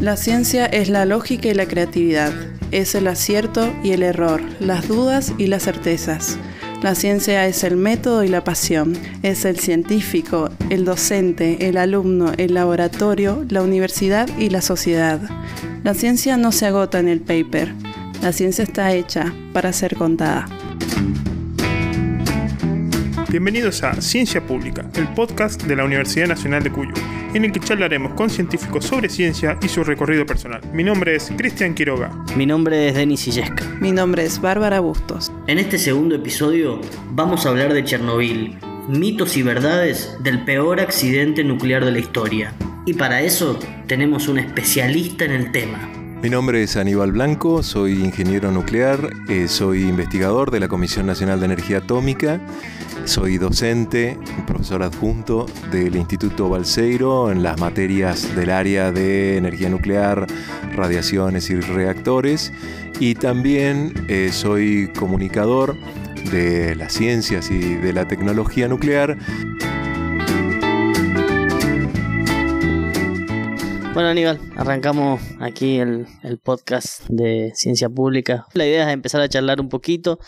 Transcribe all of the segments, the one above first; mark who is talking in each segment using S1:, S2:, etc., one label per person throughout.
S1: La ciencia es la lógica y la creatividad, es el acierto y el error, las dudas y las certezas. La ciencia es el método y la pasión, es el científico, el docente, el alumno, el laboratorio, la universidad y la sociedad. La ciencia no se agota en el paper, la ciencia está hecha para ser contada.
S2: Bienvenidos a Ciencia Pública, el podcast de la Universidad Nacional de Cuyo, en el que charlaremos con científicos sobre ciencia y su recorrido personal. Mi nombre es Cristian Quiroga.
S3: Mi nombre es Denis Illesca.
S1: Mi nombre es Bárbara Bustos.
S3: En este segundo episodio vamos a hablar de Chernobyl, mitos y verdades del peor accidente nuclear de la historia. Y para eso tenemos un especialista en el tema.
S4: Mi nombre es Aníbal Blanco, soy ingeniero nuclear, eh, soy investigador de la Comisión Nacional de Energía Atómica, soy docente, profesor adjunto del Instituto Balseiro en las materias del área de energía nuclear, radiaciones y reactores y también eh, soy comunicador de las ciencias y de la tecnología nuclear.
S3: Bueno, Aníbal, arrancamos aquí el, podcast de ciencia pública. La idea es empezar a charlar un poquito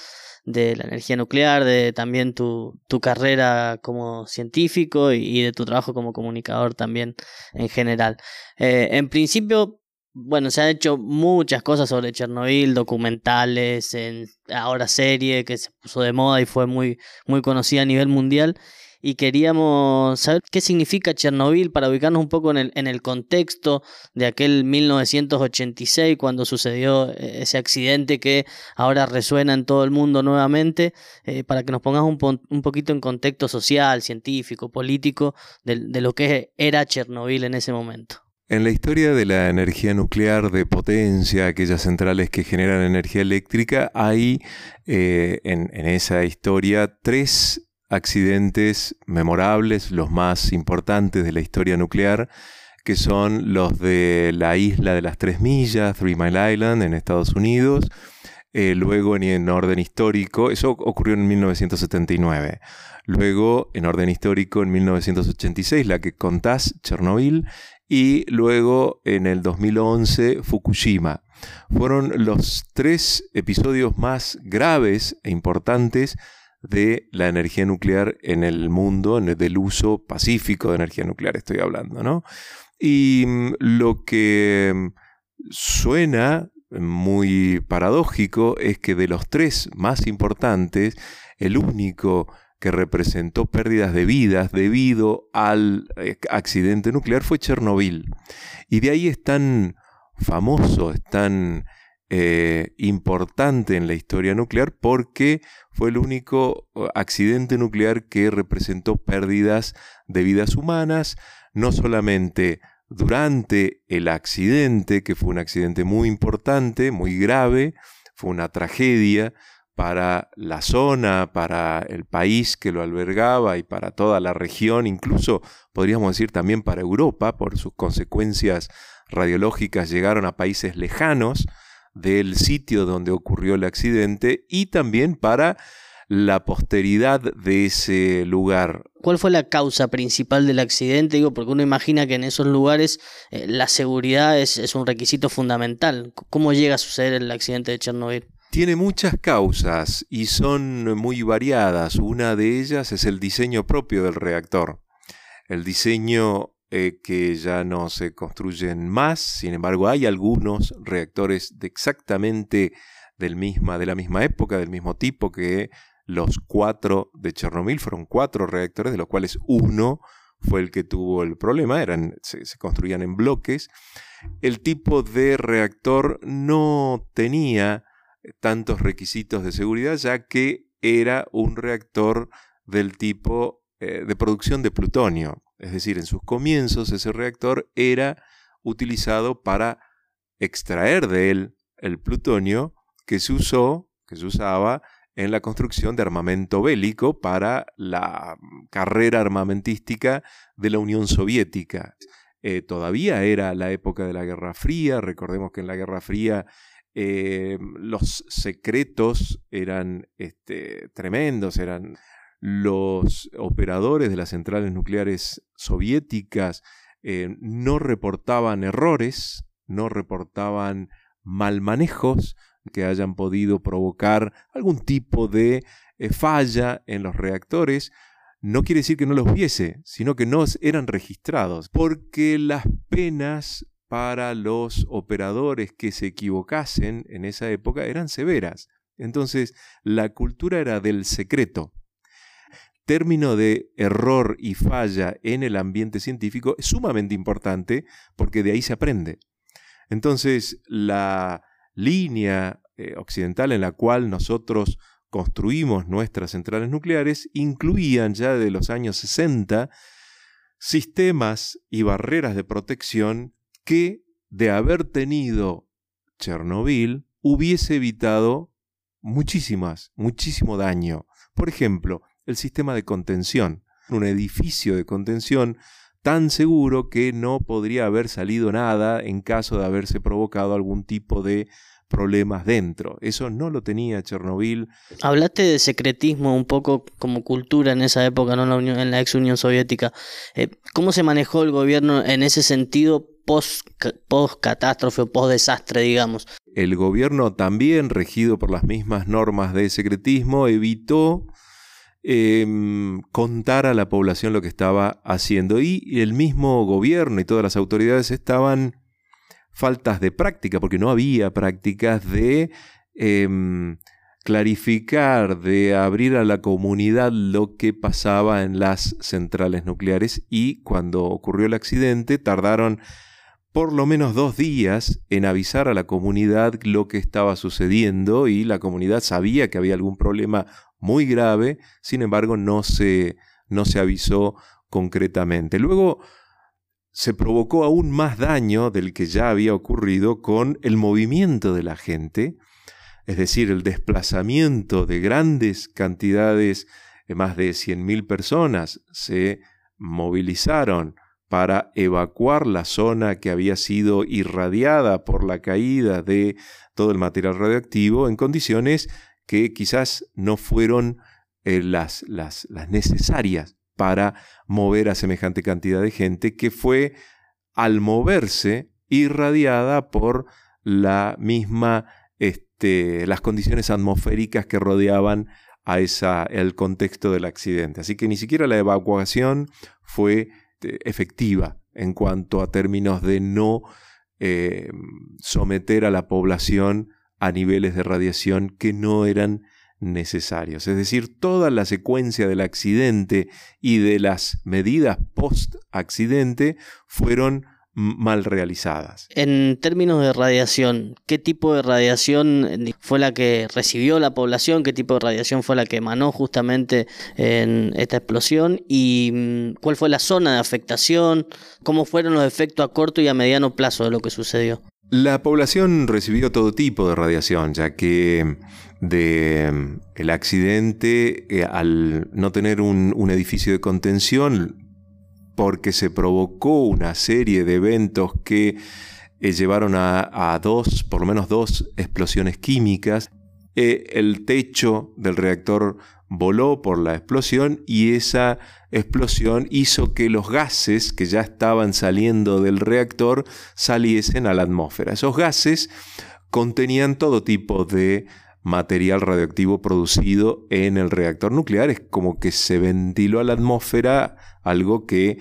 S3: de la energía nuclear, de también tu, tu carrera como científico y, de tu trabajo como comunicador también en general. Eh, en principio, bueno, se han hecho muchas cosas sobre Chernobyl, documentales, en, ahora serie que se puso de moda y fue muy, muy conocida a nivel mundial y queríamos saber qué significa Chernobyl para ubicarnos un poco en el, en el contexto de aquel 1986 cuando sucedió eh, ese accidente que ahora resuena en todo el mundo nuevamente, eh, para que nos pongas un, un, poquito en contexto social, científico, político de, de lo que era Chernobyl en ese momento.
S4: En la historia de la energía nuclear de potencia, aquellas centrales que generan energía eléctrica, hay eh, en, en, esa historia tres accidentes memorables, los más importantes de la historia nuclear, que son los de la isla de las Tres Millas, Three Mile Island, en Estados Unidos. Eh, luego, en, orden histórico, eso ocurrió en 1979. Luego, en orden histórico, en 1986, la que contás, Chernobyl. Y luego, en el 2011, Fukushima. Fueron los tres episodios más graves e importantes de la energía nuclear en el mundo, del uso pacífico de energía nuclear estoy hablando, ¿no? Y mm, lo que mm, suena muy paradójico es que de los tres más importantes, el único que representó pérdidas de vidas debido al eh, accidente nuclear fue Chernobyl. Y de ahí es tan famoso, es tan eh, importante en la historia nuclear porque fue el único accidente nuclear que representó pérdidas de vidas humanas, no solamente durante el accidente, que fue un accidente muy importante, muy grave, fue una tragedia para la zona, para el país que lo albergaba y para toda la región, incluso podríamos decir también para Europa, por sus consecuencias radiológicas llegaron a países lejanos, del sitio donde ocurrió el accidente y también para la posteridad de ese lugar.
S3: ¿Cuál fue la causa principal del accidente? Digo, porque uno imagina que en esos lugares eh, la seguridad es, es, un requisito fundamental. ¿Cómo llega a suceder el accidente de Chernobyl?
S4: Tiene muchas causas y son muy variadas. Una de ellas es el diseño propio del reactor. El diseño eh, que ya no se construyen más. Sin embargo, hay algunos reactores de exactamente del misma, de la misma época, del mismo tipo que los cuatro de Chernobyl. Fueron cuatro reactores, de los cuales uno fue el que tuvo el problema. Eran, se, construían en bloques. El tipo de reactor no tenía tantos requisitos de seguridad, ya que era un reactor del tipo eh, de producción de plutonio. Es decir, en sus comienzos ese reactor era utilizado para extraer de él el plutonio que se usó, que se usaba en la construcción de armamento bélico para la carrera armamentística de la Unión Soviética. Eh, todavía era la época de la Guerra Fría, recordemos que en la Guerra Fría eh, los secretos eran este, tremendos, eran los operadores de las centrales nucleares soviéticas eh, no reportaban errores, no reportaban mal manejos que hayan podido provocar algún tipo de eh, falla en los reactores, no quiere decir que no los hubiese, sino que no eran registrados, porque las penas para los operadores que se equivocasen en esa época eran severas. Entonces, la cultura era del secreto. Término de error y falla en el ambiente científico es sumamente importante porque de ahí se aprende. Entonces, la línea eh, occidental en la cual nosotros construimos nuestras centrales nucleares incluían ya de los años 60 sistemas y barreras de protección que, de haber tenido Chernobyl, hubiese evitado muchísimas, muchísimo daño. Por ejemplo, el sistema de contención, un edificio de contención tan seguro que no podría haber salido nada en caso de haberse provocado algún tipo de problemas dentro. Eso no lo tenía Chernobyl.
S3: Hablaste de secretismo un poco como cultura en esa época, ¿no? en, la Unión, en la ex Unión Soviética. Eh, ¿Cómo se manejó el gobierno en ese sentido post, post catástrofe o post desastre, digamos?
S4: El gobierno también, regido por las mismas normas de secretismo, evitó em, contar a la población lo que estaba haciendo. Y el mismo gobierno y todas las autoridades estaban faltas de práctica, porque no había prácticas de em, clarificar, de abrir a la comunidad lo que pasaba en las centrales nucleares y cuando ocurrió el accidente tardaron por lo menos dos días en avisar a la comunidad lo que estaba sucediendo y la comunidad sabía que había algún problema muy grave, sin embargo no se, no se avisó concretamente. Luego se provocó aún más daño del que ya había ocurrido con el movimiento de la gente, es decir, el desplazamiento de grandes cantidades, de más de 100.000 personas se movilizaron para evacuar la zona que había sido irradiada por la caída de todo el material radioactivo en condiciones que quizás no fueron eh, las, las, necesarias para mover a semejante cantidad de gente que fue al moverse irradiada por la misma este, las condiciones atmosféricas que rodeaban a esa, el contexto del accidente. Así que ni siquiera la evacuación fue este, efectiva en cuanto a términos de no eh, someter a la población a niveles de radiación que no eran necesarios. Es decir, toda la secuencia del accidente y de las medidas post-accidente fueron mal realizadas.
S3: En términos de radiación, ¿qué tipo de radiación fue la que recibió la población? ¿Qué tipo de radiación fue la que emanó justamente en esta explosión? ¿Y mm, cuál fue la zona de afectación? ¿Cómo fueron los efectos a corto y a mediano plazo de lo que sucedió?
S4: La población recibió todo tipo de radiación, ya que de el accidente, eh, al no tener un, edificio de contención, porque se provocó una serie de eventos que eh, llevaron a, dos, por lo menos dos explosiones químicas, eh, el techo del reactor voló por la explosión y esa explosión hizo que los gases que ya estaban saliendo del reactor saliesen a la atmósfera. Esos gases contenían todo tipo de material radioactivo producido en el reactor nuclear. Es como que se ventiló a la atmósfera algo que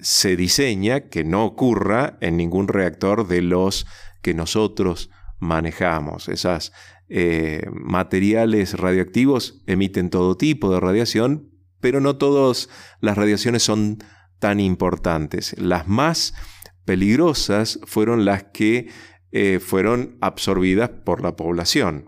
S4: se diseña que no ocurra en ningún reactor de los que nosotros manejamos. Esas eh, materiales radioactivos emiten todo tipo de radiación, pero no todas las radiaciones son tan importantes. Las más peligrosas fueron las que eh, fueron absorbidas por la población.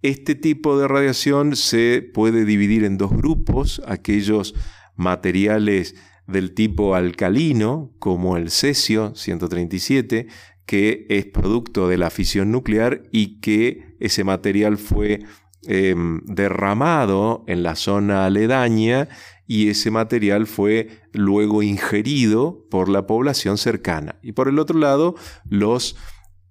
S4: Este tipo de radiación se puede dividir en dos grupos, aquellos materiales del tipo alcalino, como el cesio 137, que es producto de la fisión nuclear y que ese material fue em, derramado en la zona aledaña y ese material fue luego ingerido por la población cercana. Y por el otro lado, los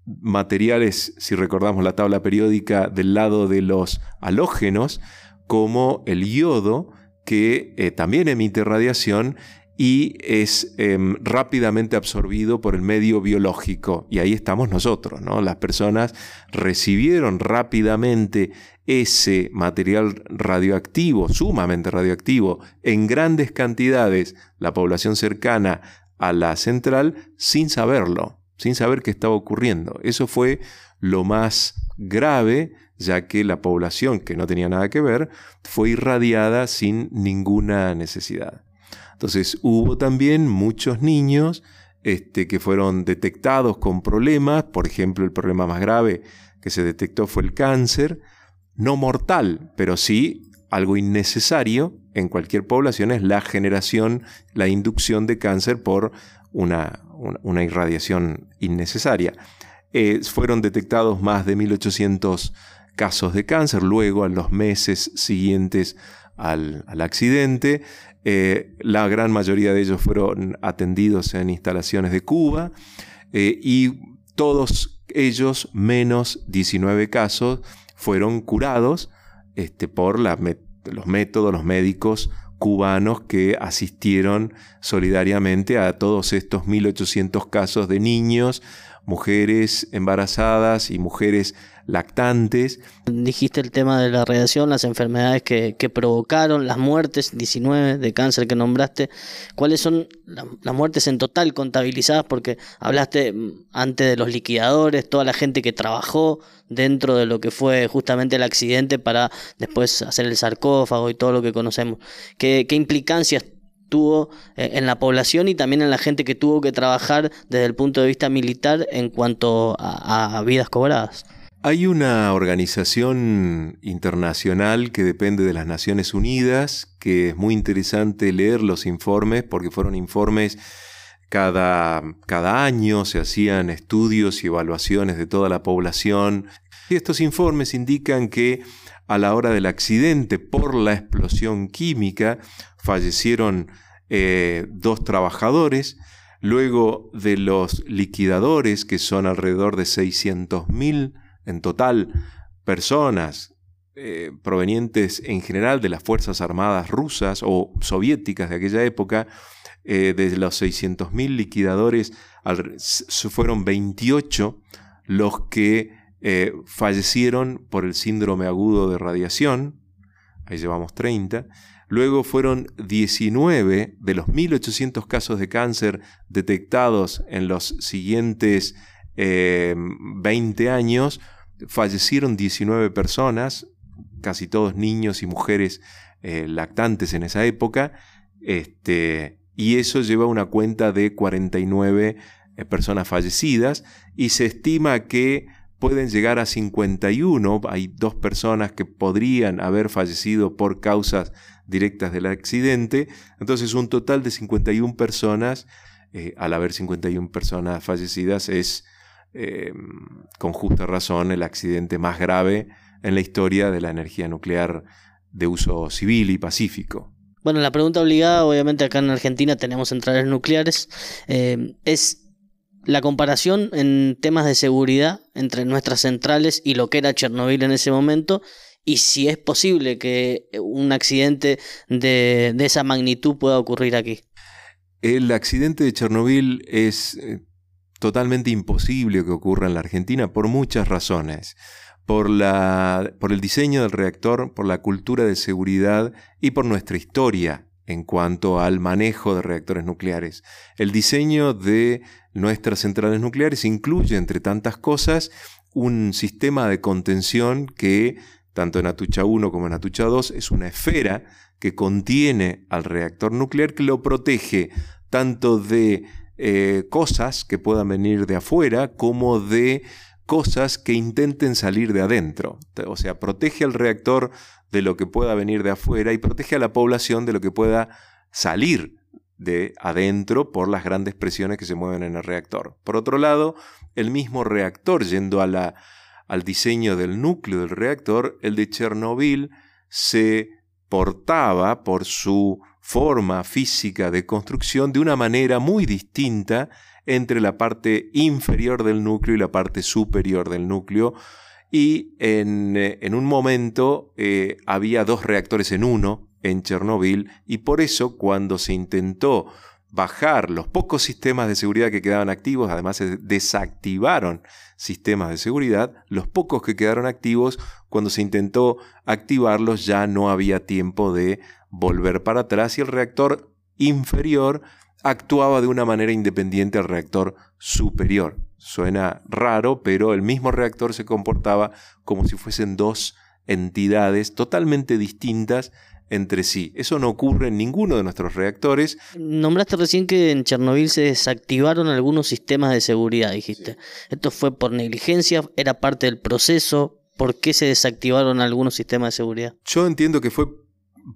S4: materiales, si recordamos la tabla periódica, del lado de los halógenos, como el yodo, que eh, también emite radiación y es em, rápidamente absorbido por el medio biológico. Y ahí estamos nosotros, ¿no? Las personas recibieron rápidamente ese material radioactivo, sumamente radioactivo, en grandes cantidades, la población cercana a la central, sin saberlo, sin saber qué estaba ocurriendo. Eso fue lo más grave, ya que la población, que no tenía nada que ver, fue irradiada sin ninguna necesidad. Entonces hubo también muchos niños este, que fueron detectados con problemas, por ejemplo el problema más grave que se detectó fue el cáncer, no mortal, pero sí algo innecesario en cualquier población es la generación, la inducción de cáncer por una, irradiación innecesaria. Eh, fueron detectados más de 1800 casos de cáncer, luego en los meses siguientes al, accidente. Eh, la gran mayoría de ellos fueron atendidos en instalaciones de Cuba eh, y todos ellos, menos 19 casos, fueron curados este, por los métodos, los médicos cubanos que asistieron solidariamente a todos estos 1.800 casos de niños, mujeres embarazadas y mujeres lactantes.
S3: Dijiste el tema de la radiación, las enfermedades que, provocaron, las muertes, 19 de cáncer que nombraste. ¿Cuáles son las muertes en total contabilizadas? Porque hablaste mm, antes de los liquidadores, toda la gente que trabajó dentro de lo que fue justamente el accidente para después hacer el sarcófago y todo lo que conocemos. ¿Qué, implicancias tuvo eh, en la población y también en la gente que tuvo que trabajar desde el punto de vista militar en cuanto a vidas cobradas?
S4: Hay una organización internacional que depende de las Naciones Unidas, que es muy interesante leer los informes, porque fueron informes cada, cada año, se hacían estudios y evaluaciones de toda la población. Y estos informes indican que a la hora del accidente por la explosión química fallecieron eh, dos trabajadores, luego de los liquidadores, que son alrededor de 600.000 en total personas eh, provenientes en general de las Fuerzas Armadas rusas o soviéticas de aquella época, eh, de los 600.000 liquidadores, fueron 28 los que eh, fallecieron por el síndrome agudo de radiación, ahí llevamos 30, luego fueron 19 de los 1.800 casos de cáncer detectados en los siguientes 20 años, fallecieron 19 personas, casi todos niños y mujeres eh, lactantes en esa época, este, y eso lleva una cuenta de 49 eh, personas fallecidas, y se estima que pueden llegar a 51, hay dos personas que podrían haber fallecido por causas directas del accidente, entonces un total de 51 personas, eh, al haber 51 personas fallecidas, es Em, con justa razón, el accidente más grave en la historia de la energía nuclear de uso civil y pacífico.
S3: Bueno, la pregunta obligada, obviamente acá en Argentina tenemos centrales nucleares, em, es la comparación en temas de seguridad entre nuestras centrales y lo que era Chernobyl en ese momento y si es posible que un accidente de, de esa magnitud pueda ocurrir aquí.
S4: El accidente de Chernobyl es eh, totalmente imposible que ocurra en la Argentina por muchas razones. Por, la, por el diseño del reactor, por la cultura de seguridad y por nuestra historia en cuanto al manejo de reactores nucleares. El diseño de nuestras centrales nucleares incluye, entre tantas cosas, un sistema de contención que, tanto en Atucha 1 como en Atucha 2, es una esfera que contiene al reactor nuclear que lo protege tanto de eh, cosas que puedan venir de afuera como de cosas que intenten salir de adentro. O sea, protege al reactor de lo que pueda venir de afuera y protege a la población de lo que pueda salir de adentro por las grandes presiones que se mueven en el reactor. Por otro lado, el mismo reactor, yendo al diseño del núcleo del reactor, el de Chernobyl se portaba por su forma física de construcción de una manera muy distinta entre la parte inferior del núcleo y la parte superior del núcleo. Y en, eh, un momento eh, había dos reactores en uno en Chernobyl y por eso cuando se intentó bajar los pocos sistemas de seguridad que quedaban activos, además se desactivaron sistemas de seguridad, los pocos que quedaron activos, cuando se intentó activarlos ya no había tiempo de volver para atrás y el reactor inferior actuaba de una manera independiente al reactor superior. Suena raro, pero el mismo reactor se comportaba como si fuesen dos entidades totalmente distintas entre sí. Eso no ocurre en ninguno de nuestros reactores.
S3: Nombraste recién que en Chernobyl se desactivaron algunos sistemas de seguridad, dijiste. ¿Esto fue por negligencia? ¿Era parte del proceso? ¿Por qué se desactivaron algunos sistemas de seguridad?
S4: Yo entiendo que fue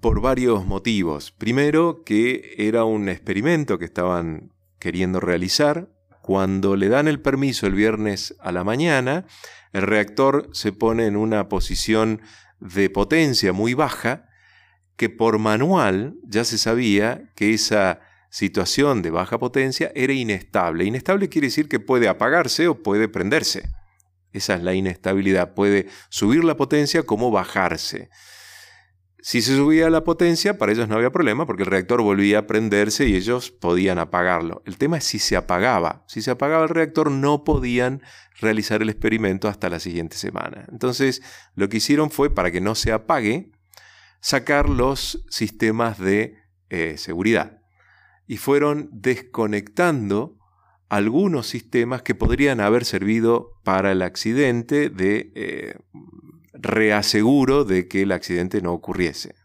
S4: por varios motivos. Primero, que era un experimento que estaban queriendo realizar. Cuando le dan el permiso el viernes a la mañana, el reactor se pone en una posición de potencia muy baja que por manual ya se sabía que esa situación de baja potencia era inestable. Inestable quiere decir que puede apagarse o puede prenderse. Esa es la inestabilidad. Puede subir la potencia como bajarse. Si se subía la potencia, para ellos no había problema porque el reactor volvía a prenderse y ellos podían apagarlo. El tema es si se apagaba. Si se apagaba el reactor no podían realizar el experimento hasta la siguiente semana. Entonces lo que hicieron fue, para que no se apague, sacar los sistemas de eh, seguridad. Y fueron desconectando algunos sistemas que podrían haber servido para el accidente de eh, reaseguro de que el accidente no ocurriese.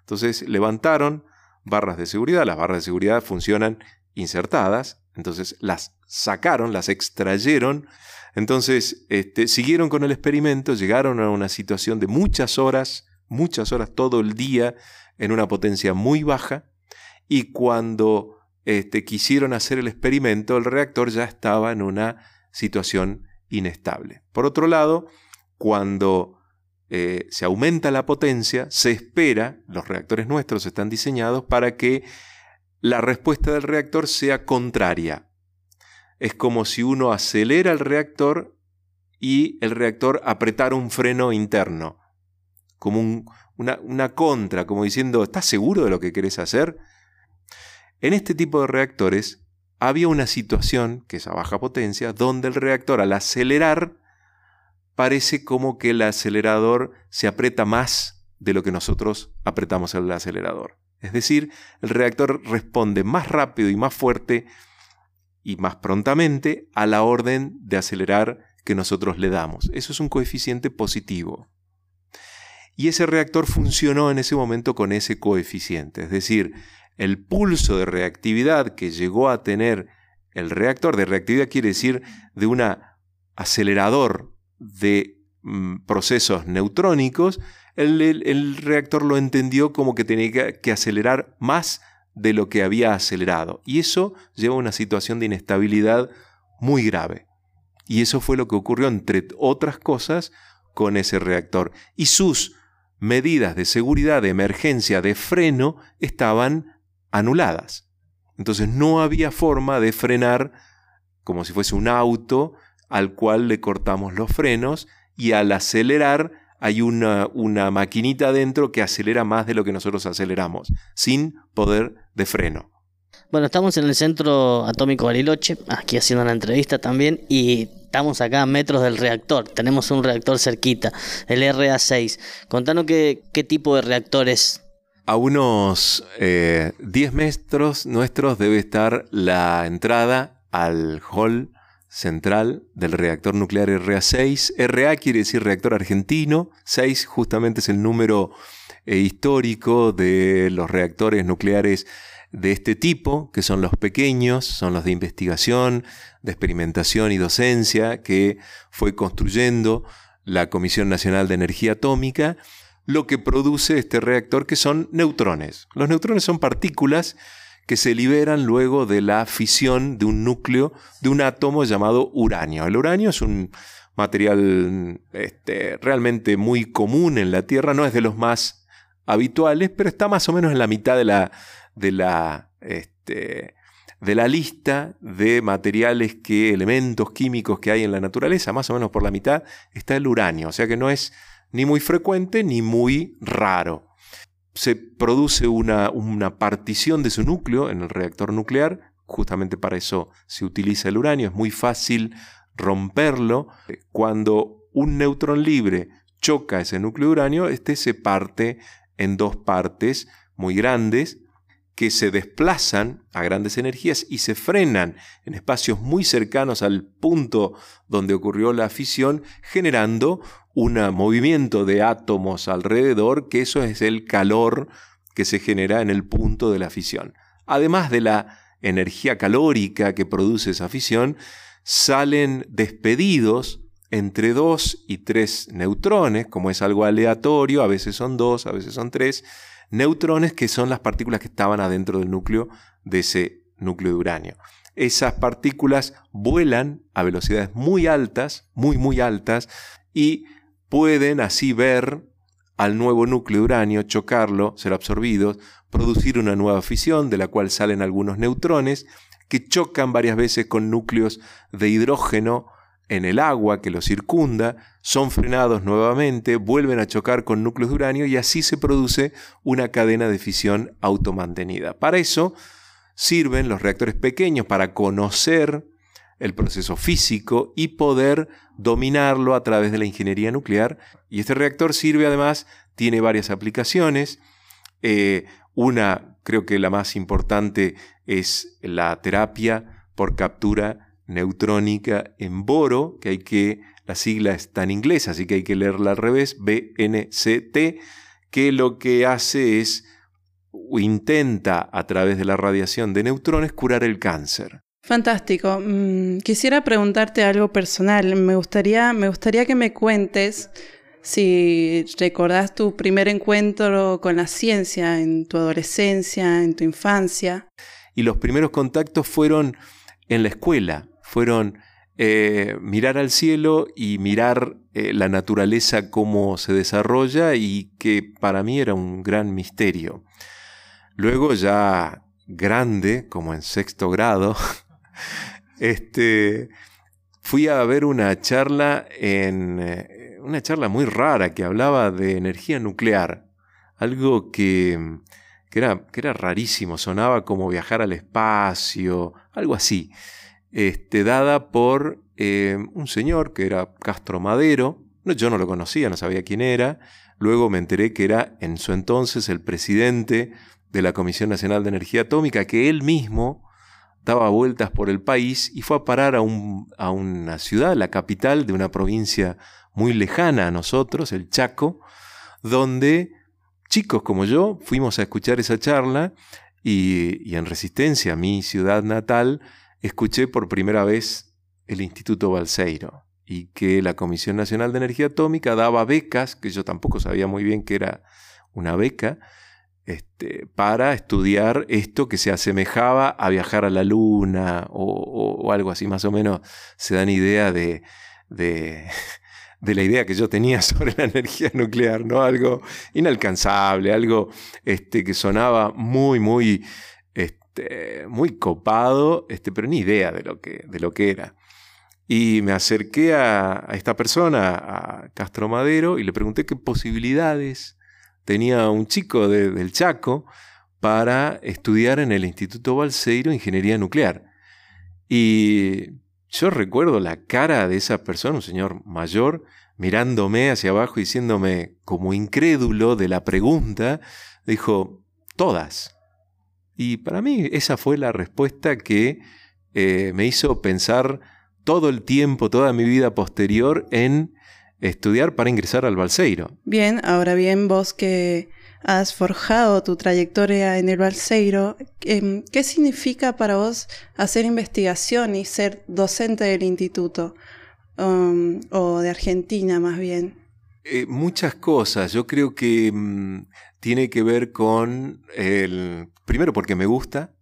S4: Entonces levantaron barras de seguridad, las barras de seguridad funcionan insertadas, entonces las sacaron, las extrayeron, entonces este, siguieron con el experimento, llegaron a una situación de muchas horas muchas horas todo el día en una potencia muy baja y cuando este, quisieron hacer el experimento el reactor ya estaba en una situación inestable. Por otro lado, cuando eh, se aumenta la potencia, se espera, los reactores nuestros están diseñados para que la respuesta del reactor sea contraria. Es como si uno acelera el reactor y el reactor apretara un freno interno como una, una contra, como diciendo, ¿estás seguro de lo que querés hacer? En este tipo de reactores había una situación, que es a baja potencia, donde el reactor al acelerar parece como que el acelerador se aprieta más de lo que nosotros apretamos el acelerador. Es decir, el reactor responde más rápido y más fuerte y más prontamente a la orden de acelerar que nosotros le damos. Eso es un coeficiente positivo y ese reactor funcionó en ese momento con ese coeficiente. Es decir, el pulso de reactividad que llegó a tener el reactor, de reactividad quiere decir de un acelerador de mm, procesos neutrónicos, el, reactor lo entendió como que tenía que acelerar más de lo que había acelerado. Y eso lleva a una situación de inestabilidad muy grave. Y eso fue lo que ocurrió, entre otras cosas, con ese reactor. Y sus medidas de seguridad, de emergencia, de freno, estaban anuladas. Entonces no había forma de frenar como si fuese un auto al cual le cortamos los frenos y al acelerar hay una, una maquinita adentro que acelera más de lo que nosotros aceleramos, sin poder de freno.
S3: Bueno, estamos en el Centro Atómico Bariloche, aquí haciendo una entrevista también, y estamos acá a metros del reactor. Tenemos un reactor cerquita, el RA6. Contanos qué, qué tipo de reactores.
S4: A unos 10 eh, metros nuestros debe estar la entrada al hall central del reactor nuclear RA6. RA quiere decir reactor argentino. 6 justamente es el número eh, histórico de los reactores nucleares de este tipo, que son los pequeños, son los de investigación, de experimentación y docencia, que fue construyendo la Comisión Nacional de Energía Atómica, lo que produce este reactor, que son neutrones. Los neutrones son partículas que se liberan luego de la fisión de un núcleo de un átomo llamado uranio. El uranio es un material este, realmente muy común en la Tierra, no es de los más habituales, pero está más o menos en la mitad de la, de la, este, de la lista de materiales que, elementos químicos que hay en la naturaleza, más o menos por la mitad, está el uranio, o sea que no es ni muy frecuente ni muy raro. Se produce una, una partición de su núcleo en el reactor nuclear, justamente para eso se utiliza el uranio, es muy fácil romperlo. Cuando un neutrón libre choca ese núcleo de uranio, este se parte en dos partes muy grandes que se desplazan a grandes energías y se frenan en espacios muy cercanos al punto donde ocurrió la fisión, generando un movimiento de átomos alrededor, que eso es el calor que se genera en el punto de la fisión. Además de la energía calórica que produce esa fisión, salen despedidos entre dos y tres neutrones, como es algo aleatorio, a veces son dos, a veces son tres, neutrones que son las partículas que estaban adentro del núcleo de ese núcleo de uranio. Esas partículas vuelan a velocidades muy altas, muy muy altas, y pueden así ver al nuevo núcleo de uranio, chocarlo, ser absorbidos, producir una nueva fisión de la cual salen algunos neutrones que chocan varias veces con núcleos de hidrógeno en el agua que los circunda, son frenados nuevamente, vuelven a chocar con núcleos de uranio y así se produce una cadena de fisión automantenida. Para eso sirven los reactores pequeños para conocer el proceso físico y poder dominarlo a través de la ingeniería nuclear. Y este reactor sirve además, tiene varias aplicaciones. Eh, una, creo que la más importante, es la terapia por captura neutrónica en boro, que hay que, la sigla está en inglés, así que hay que leerla al revés, BNCT, que lo que hace es intenta a través de la radiación de neutrones curar el cáncer.
S1: Fantástico. Mm, quisiera preguntarte algo personal. Me gustaría, me gustaría que me cuentes si recordás tu primer encuentro con la ciencia en tu adolescencia, en tu infancia.
S4: Y los primeros contactos fueron en la escuela fueron eh, mirar al cielo y mirar eh, la naturaleza cómo se desarrolla y que para mí era un gran misterio. Luego ya grande, como en sexto grado, este, fui a ver una charla en eh, una charla muy rara que hablaba de energía nuclear, algo que, que, era, que era rarísimo, sonaba como viajar al espacio, algo así este, dada por eh, un señor que era Castro Madero. No, yo no lo conocía, no sabía quién era. Luego me enteré que era en su entonces el presidente de la Comisión Nacional de Energía Atómica, que él mismo daba vueltas por el país y fue a parar a, un, a una ciudad, la capital de una provincia muy lejana a nosotros, el Chaco, donde chicos como yo fuimos a escuchar esa charla y, y en Resistencia, mi ciudad natal, escuché por primera vez el Instituto Balseiro y que la Comisión Nacional de Energía Atómica daba becas, que yo tampoco sabía muy bien que era una beca, este, para estudiar esto que se asemejaba a viajar a la luna o, algo así, más o menos se dan idea de, de, la idea que yo tenía sobre la energía nuclear, ¿no? Algo inalcanzable, algo este, que sonaba muy, muy este, muy copado, este, pero ni idea de lo, que, de lo que era. Y me acerqué a, esta persona, a Castro Madero, y le pregunté qué posibilidades tenía un chico del Chaco para estudiar en el Instituto Balseiro Ingeniería Nuclear. Y yo recuerdo la cara de esa persona, un señor mayor, mirándome hacia abajo y diciéndome como incrédulo de la pregunta, dijo, todas. Y para mí esa fue la respuesta que eh, me hizo pensar todo el tiempo, toda mi vida posterior en estudiar para ingresar al Balseiro.
S1: Bien, ahora bien, vos que has forjado tu trayectoria en el Balseiro, em, ¿qué significa para vos hacer investigación y ser docente del instituto? Um, o de Argentina más bien.
S4: Eh, muchas cosas. Yo creo que mm, tiene que ver con el primero porque me gusta,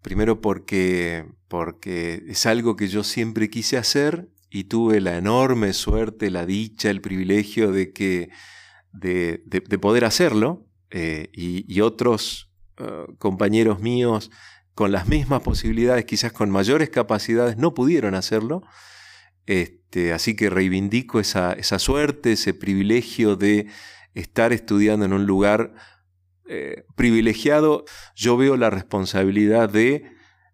S4: primero porque, porque es algo que yo siempre quise hacer y tuve la enorme suerte, la dicha, el privilegio de, que, de, poder hacerlo eh, y, otros eh, compañeros míos con las mismas posibilidades, quizás con mayores capacidades, no pudieron hacerlo. Este, así que reivindico esa, esa suerte, ese privilegio de estar estudiando en un lugar eh, privilegiado, yo veo la responsabilidad de,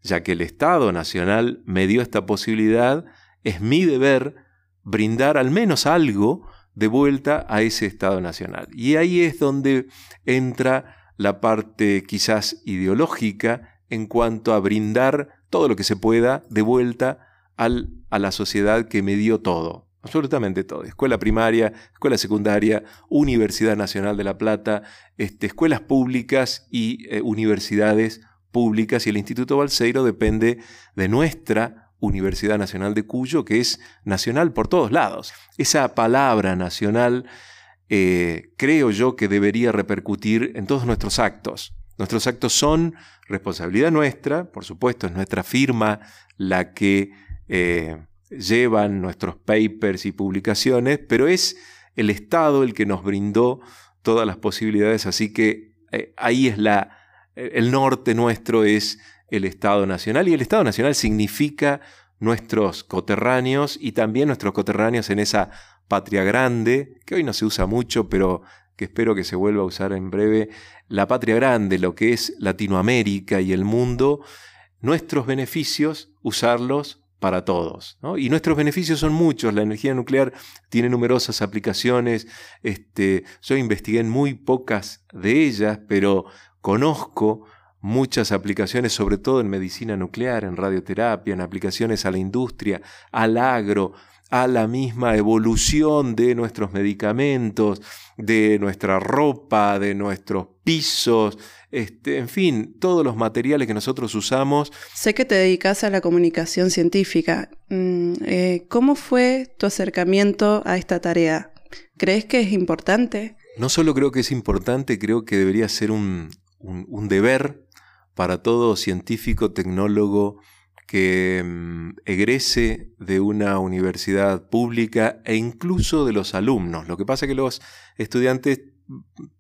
S4: ya que el Estado Nacional me dio esta posibilidad, es mi deber brindar al menos algo de vuelta a ese Estado Nacional. Y ahí es donde entra la parte quizás ideológica en cuanto a brindar todo lo que se pueda de vuelta al, a la sociedad que me dio todo, absolutamente todo. Escuela primaria, escuela secundaria, Universidad Nacional de La Plata, este, escuelas públicas y eh, universidades públicas y el Instituto Balseiro depende de nuestra Universidad Nacional de Cuyo, que es nacional por todos lados. Esa palabra nacional eh, creo yo que debería repercutir en todos nuestros actos. Nuestros actos son responsabilidad nuestra, por supuesto, es nuestra firma la que eh, llevan nuestros papers y publicaciones, pero es el Estado el que nos brindó todas las posibilidades, así que eh, ahí es la, el norte nuestro es el Estado Nacional y el Estado Nacional significa nuestros coterráneos y también nuestros coterráneos en esa patria grande, que hoy no se usa mucho, pero que espero que se vuelva a usar en breve, la patria grande, lo que es Latinoamérica y el mundo, nuestros beneficios, usarlos para todos. Y nuestros beneficios son muchos. La energía nuclear tiene numerosas aplicaciones. Este, yo investigué en muy pocas de ellas, pero conozco muchas aplicaciones, sobre todo en medicina nuclear, en radioterapia, en aplicaciones a la industria, al agro, a la misma evolución de nuestros medicamentos, de nuestra ropa, de nuestros pisos, este, en fin, todos los materiales que nosotros usamos.
S1: Sé que te dedicas a la comunicación científica. Mm, eh, ¿Cómo fue tu acercamiento a esta tarea? ¿Crees que es importante?
S4: No solo creo que es importante, creo que debería ser un deber para todo científico, tecnólogo que mm, egrese de una universidad pública e incluso de los alumnos. Lo que pasa es que los estudiantes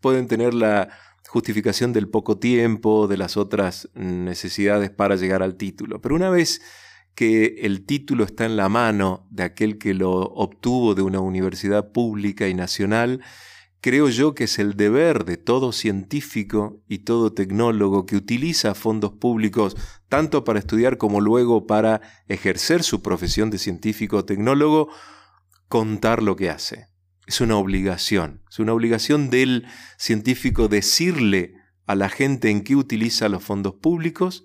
S4: pueden tener la justificación del poco tiempo, de las otras necesidades para llegar al título. Pero una vez que el título está en la mano de aquel que lo obtuvo de una universidad pública y nacional, Creo yo que es el deber de todo científico y todo tecnólogo que utiliza fondos públicos tanto para estudiar como luego para ejercer su profesión de científico o tecnólogo, contar lo que hace. Es una obligación, es una obligación del científico decirle a la gente en qué utiliza los fondos públicos,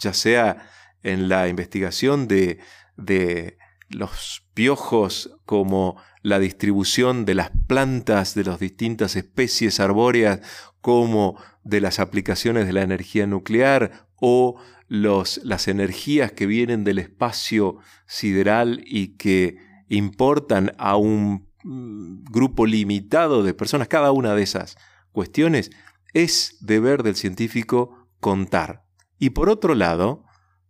S4: ya sea en la investigación de, de los piojos como la distribución de las plantas de las distintas especies arbóreas como de las aplicaciones de la energía nuclear o los, las energías que vienen del espacio sideral y que importan a un mm, grupo limitado de personas, cada una de esas cuestiones, es deber del científico contar. Y por otro lado,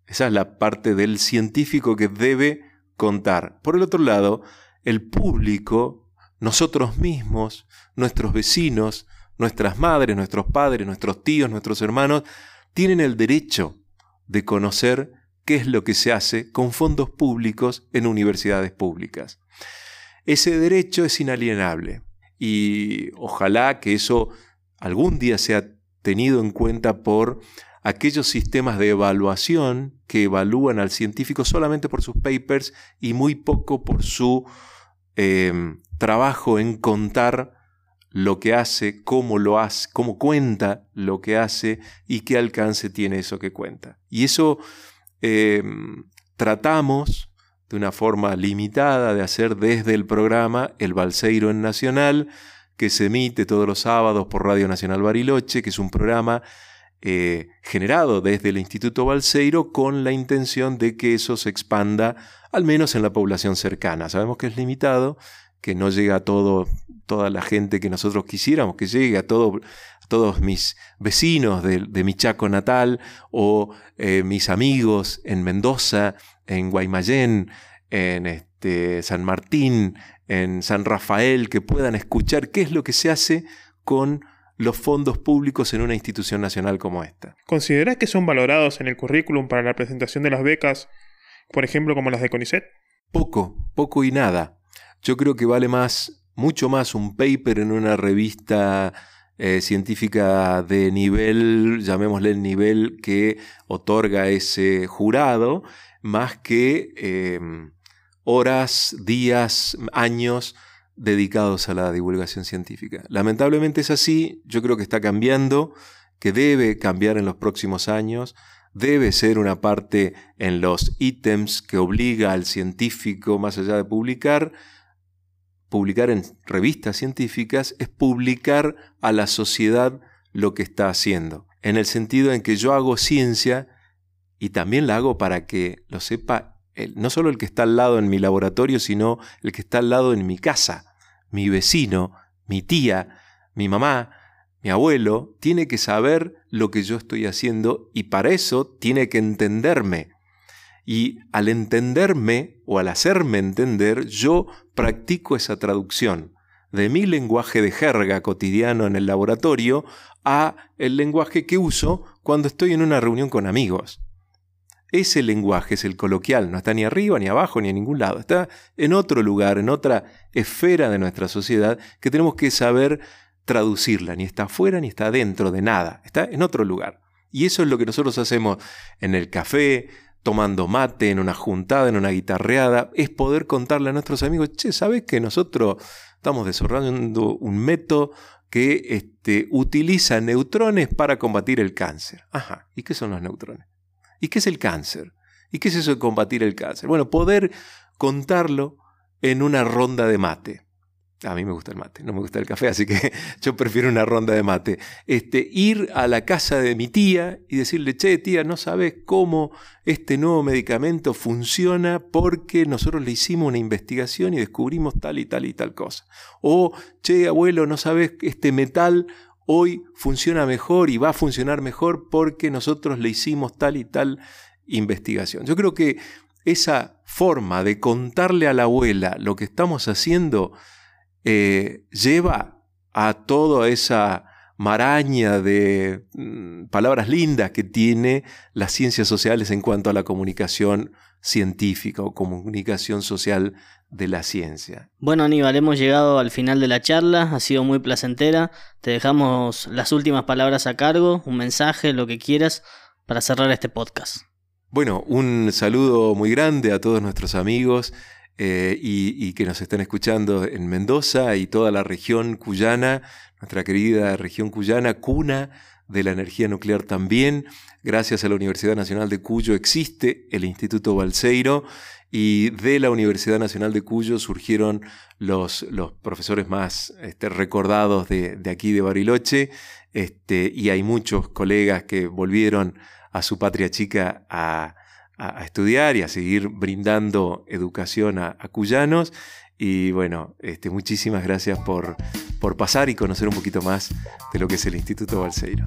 S4: esa es la parte del científico que debe contar. Por el otro lado, el público, nosotros mismos, nuestros vecinos, nuestras madres, nuestros padres, nuestros tíos, nuestros hermanos, tienen el derecho de conocer qué es lo que se hace con fondos públicos en universidades públicas. Ese derecho es inalienable y ojalá que eso algún día sea tenido en cuenta por aquellos sistemas de evaluación que evalúan al científico solamente por sus papers y muy poco por su Em, trabajo en contar lo que hace, cómo lo hace, cómo cuenta lo que hace y qué alcance tiene eso que cuenta. Y eso em, tratamos de una forma limitada de hacer desde el programa El Balseiro en Nacional, que se emite todos los sábados por Radio Nacional Bariloche, que es un programa eh, generado desde el Instituto Balseiro con la intención de que eso se expanda al menos en la población cercana. Sabemos que es limitado, que no llega a todo, toda la gente que nosotros quisiéramos que llegue, a, todo, todos mis vecinos de, mi Chaco natal o eh, mis amigos en Mendoza, en Guaymallén, en este, San Martín, en San Rafael, que puedan escuchar qué es lo que se hace con los fondos públicos en una institución nacional como esta.
S2: ¿Consideras que son valorados en el currículum para la presentación de las becas, por ejemplo, como las de CONICET?
S4: Poco, poco y nada. Yo creo que vale más, mucho más un paper en una revista eh, científica de nivel, llamémosle el nivel que otorga ese jurado, más que em, horas, días, años dedicados a la divulgación científica. Lamentablemente es así, yo creo que está cambiando, que debe cambiar en los próximos años, debe ser una parte en los ítems que obliga al científico, más allá de publicar, publicar en revistas científicas, es publicar a la sociedad lo que está haciendo, en el sentido en que yo hago ciencia y también la hago para que lo sepa no solo el que está al lado en mi laboratorio, sino el que está al lado en mi casa, mi vecino, mi tía, mi mamá, mi abuelo, tiene que saber lo que yo estoy haciendo y para eso tiene que entenderme. Y al entenderme o al hacerme entender, yo practico esa traducción de mi lenguaje de jerga cotidiano en el laboratorio a el lenguaje que uso cuando estoy en una reunión con amigos. Ese lenguaje es el coloquial, no está ni arriba, ni abajo, ni en ningún lado. Está en otro lugar, en otra esfera de nuestra sociedad que tenemos que saber traducirla. Ni está afuera, ni está dentro de nada. Está en otro lugar. Y eso es lo que nosotros hacemos en el café, tomando mate, en una juntada, en una guitarreada, es poder contarle a nuestros amigos, che, ¿sabes que nosotros estamos desarrollando un método que este, utiliza neutrones para combatir el cáncer? Ajá, ¿y qué son los neutrones? ¿Y qué es el cáncer? ¿Y qué es eso de combatir el cáncer? Bueno, poder contarlo en una ronda de mate. A mí me gusta el mate, no me gusta el café, así que yo prefiero una ronda de mate. Este, ir a la casa de mi tía y decirle, che, tía, no sabes cómo este nuevo medicamento funciona porque nosotros le hicimos una investigación y descubrimos tal y tal y tal cosa. O, che, abuelo, no sabes este metal hoy funciona mejor y va a funcionar mejor porque nosotros le hicimos tal y tal investigación. Yo creo que esa forma de contarle a la abuela lo que estamos haciendo eh, lleva a toda esa maraña de mm, palabras lindas que tiene las ciencias sociales en cuanto a la comunicación científica o comunicación social de la ciencia.
S3: Bueno Aníbal, hemos llegado al final de la charla, ha sido muy placentera, te dejamos las últimas palabras a cargo, un mensaje, lo que quieras, para cerrar este podcast.
S4: Bueno, un saludo muy grande a todos nuestros amigos eh, y, y, que nos están escuchando en Mendoza y toda la región cuyana, nuestra querida región cuyana, cuna de la energía nuclear también. Gracias a la Universidad Nacional de Cuyo existe el Instituto Balseiro y de la Universidad Nacional de Cuyo surgieron los, los profesores más este, recordados de, aquí de Bariloche, este, y hay muchos colegas que volvieron a su patria chica a, estudiar y a seguir brindando educación a, cuyanos. Y bueno, este, muchísimas gracias por, por pasar y conocer un poquito más de lo que es el Instituto Balseiro.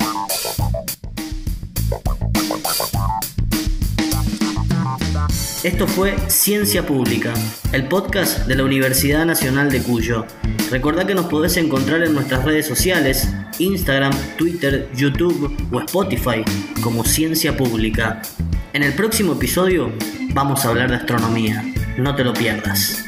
S3: Esto fue Ciencia Pública, el podcast de la Universidad Nacional de Cuyo. Recordá que nos podés encontrar en nuestras redes sociales, Instagram, Twitter, YouTube o Spotify como Ciencia Pública. En el próximo episodio vamos a hablar de astronomía. No te lo pierdas.